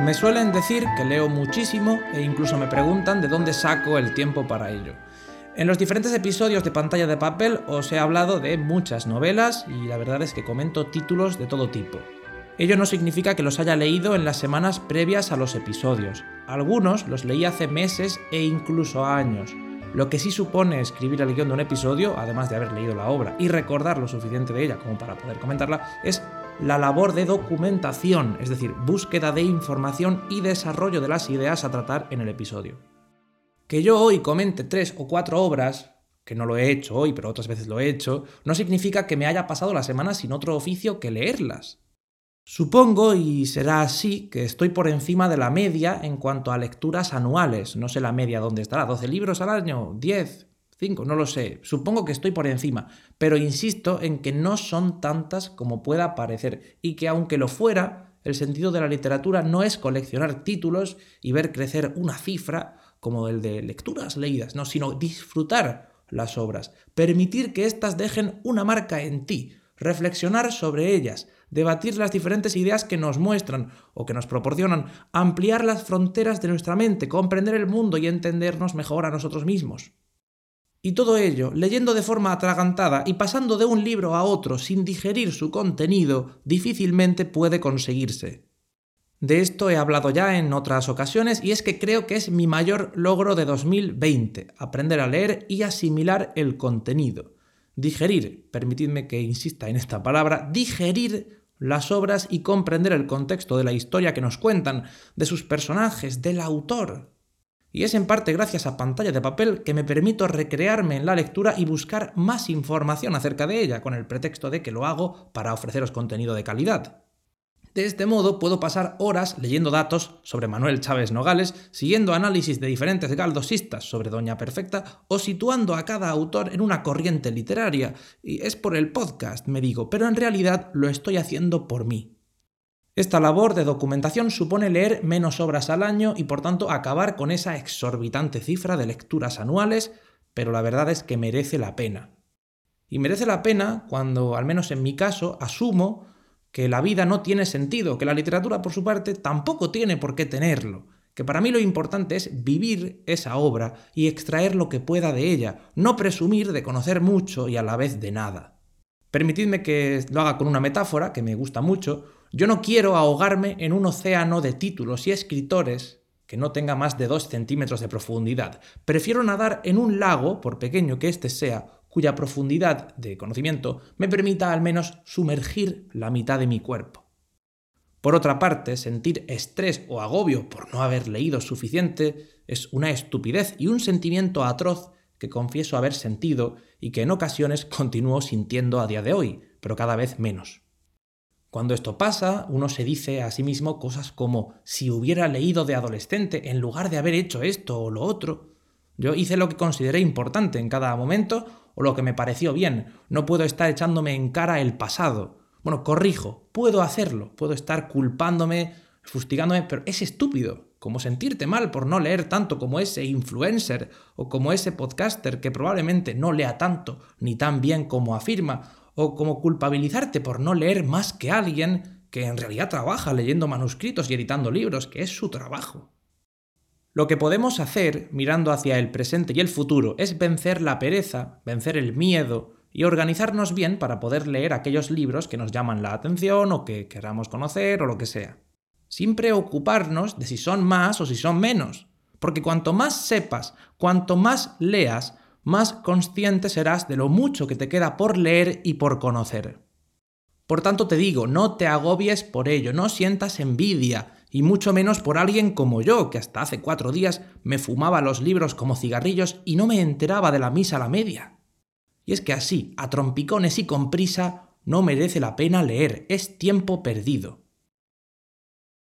Me suelen decir que leo muchísimo e incluso me preguntan de dónde saco el tiempo para ello. En los diferentes episodios de pantalla de papel os he hablado de muchas novelas y la verdad es que comento títulos de todo tipo. Ello no significa que los haya leído en las semanas previas a los episodios. Algunos los leí hace meses e incluso años. Lo que sí supone escribir el guion de un episodio, además de haber leído la obra y recordar lo suficiente de ella como para poder comentarla, es la labor de documentación, es decir, búsqueda de información y desarrollo de las ideas a tratar en el episodio. Que yo hoy comente tres o cuatro obras, que no lo he hecho hoy, pero otras veces lo he hecho, no significa que me haya pasado la semana sin otro oficio que leerlas. Supongo, y será así, que estoy por encima de la media en cuanto a lecturas anuales. No sé la media dónde estará, 12 libros al año, 10, 5, no lo sé. Supongo que estoy por encima, pero insisto en que no son tantas como pueda parecer, y que aunque lo fuera, el sentido de la literatura no es coleccionar títulos y ver crecer una cifra como el de lecturas leídas, no, sino disfrutar las obras, permitir que éstas dejen una marca en ti, reflexionar sobre ellas, debatir las diferentes ideas que nos muestran o que nos proporcionan, ampliar las fronteras de nuestra mente, comprender el mundo y entendernos mejor a nosotros mismos. Y todo ello, leyendo de forma atragantada y pasando de un libro a otro sin digerir su contenido, difícilmente puede conseguirse. De esto he hablado ya en otras ocasiones y es que creo que es mi mayor logro de 2020, aprender a leer y asimilar el contenido digerir, permitidme que insista en esta palabra, digerir las obras y comprender el contexto de la historia que nos cuentan, de sus personajes, del autor. Y es en parte gracias a pantalla de papel que me permito recrearme en la lectura y buscar más información acerca de ella, con el pretexto de que lo hago para ofreceros contenido de calidad. De este modo puedo pasar horas leyendo datos sobre Manuel Chávez Nogales, siguiendo análisis de diferentes galdosistas sobre Doña Perfecta o situando a cada autor en una corriente literaria. Y es por el podcast, me digo, pero en realidad lo estoy haciendo por mí. Esta labor de documentación supone leer menos obras al año y por tanto acabar con esa exorbitante cifra de lecturas anuales, pero la verdad es que merece la pena. Y merece la pena cuando, al menos en mi caso, asumo que la vida no tiene sentido, que la literatura por su parte tampoco tiene por qué tenerlo, que para mí lo importante es vivir esa obra y extraer lo que pueda de ella, no presumir de conocer mucho y a la vez de nada. Permitidme que lo haga con una metáfora que me gusta mucho. Yo no quiero ahogarme en un océano de títulos y escritores que no tenga más de dos centímetros de profundidad. Prefiero nadar en un lago, por pequeño que éste sea, cuya profundidad de conocimiento me permita al menos sumergir la mitad de mi cuerpo. Por otra parte, sentir estrés o agobio por no haber leído suficiente es una estupidez y un sentimiento atroz que confieso haber sentido y que en ocasiones continúo sintiendo a día de hoy, pero cada vez menos. Cuando esto pasa, uno se dice a sí mismo cosas como si hubiera leído de adolescente en lugar de haber hecho esto o lo otro. Yo hice lo que consideré importante en cada momento o lo que me pareció bien. No puedo estar echándome en cara el pasado. Bueno, corrijo, puedo hacerlo, puedo estar culpándome, fustigándome, pero es estúpido. Como sentirte mal por no leer tanto como ese influencer o como ese podcaster que probablemente no lea tanto ni tan bien como afirma, o como culpabilizarte por no leer más que alguien que en realidad trabaja leyendo manuscritos y editando libros, que es su trabajo. Lo que podemos hacer, mirando hacia el presente y el futuro, es vencer la pereza, vencer el miedo y organizarnos bien para poder leer aquellos libros que nos llaman la atención o que queramos conocer o lo que sea. Sin preocuparnos de si son más o si son menos. Porque cuanto más sepas, cuanto más leas, más consciente serás de lo mucho que te queda por leer y por conocer. Por tanto te digo, no te agobies por ello, no sientas envidia, y mucho menos por alguien como yo, que hasta hace cuatro días me fumaba los libros como cigarrillos y no me enteraba de la misa a la media. Y es que así, a trompicones y con prisa, no merece la pena leer, es tiempo perdido.